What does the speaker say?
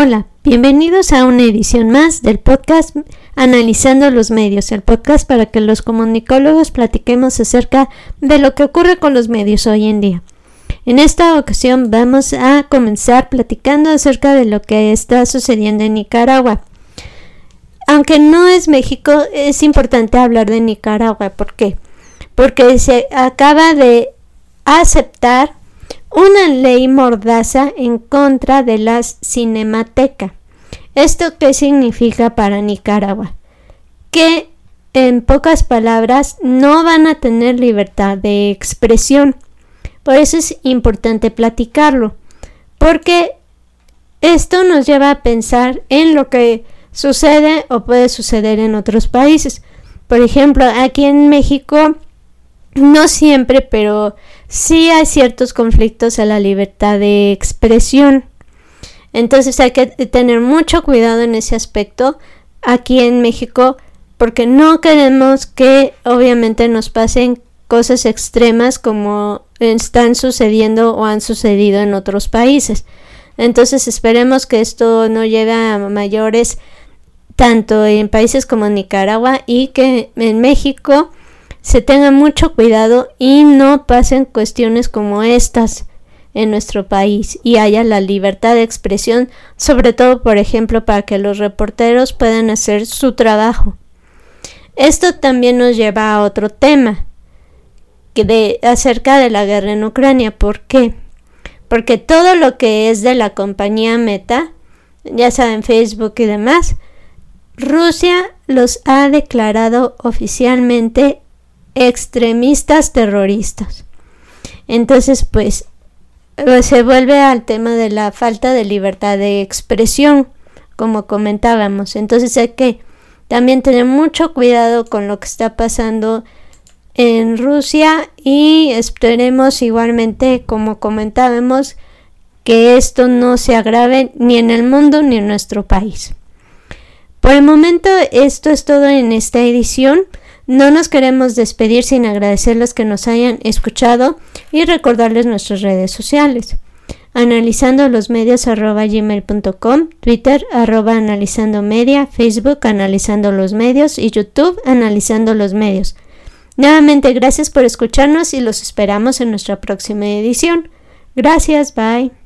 Hola, bienvenidos a una edición más del podcast Analizando los medios, el podcast para que los comunicólogos platiquemos acerca de lo que ocurre con los medios hoy en día. En esta ocasión vamos a comenzar platicando acerca de lo que está sucediendo en Nicaragua. Aunque no es México, es importante hablar de Nicaragua. ¿Por qué? Porque se acaba de aceptar una ley mordaza en contra de la cinemateca. ¿Esto qué significa para Nicaragua? Que en pocas palabras no van a tener libertad de expresión. Por eso es importante platicarlo, porque esto nos lleva a pensar en lo que sucede o puede suceder en otros países. Por ejemplo, aquí en México no siempre, pero sí hay ciertos conflictos a la libertad de expresión. Entonces hay que tener mucho cuidado en ese aspecto aquí en México porque no queremos que obviamente nos pasen cosas extremas como están sucediendo o han sucedido en otros países. Entonces esperemos que esto no lleve a mayores tanto en países como Nicaragua y que en México se tenga mucho cuidado y no pasen cuestiones como estas en nuestro país y haya la libertad de expresión, sobre todo, por ejemplo, para que los reporteros puedan hacer su trabajo. Esto también nos lleva a otro tema de acerca de la guerra en Ucrania. ¿Por qué? Porque todo lo que es de la compañía Meta, ya saben Facebook y demás, Rusia los ha declarado oficialmente extremistas terroristas. Entonces, pues, eh, se vuelve al tema de la falta de libertad de expresión, como comentábamos. Entonces hay que también tener mucho cuidado con lo que está pasando en Rusia y esperemos igualmente, como comentábamos, que esto no se agrave ni en el mundo ni en nuestro país. Por el momento esto es todo en esta edición. No nos queremos despedir sin agradecerles que nos hayan escuchado y recordarles nuestras redes sociales. Analizando los medios arroba gmail.com, Twitter arroba analizando media, Facebook analizando los medios y YouTube analizando los medios. Nuevamente gracias por escucharnos y los esperamos en nuestra próxima edición. Gracias, bye.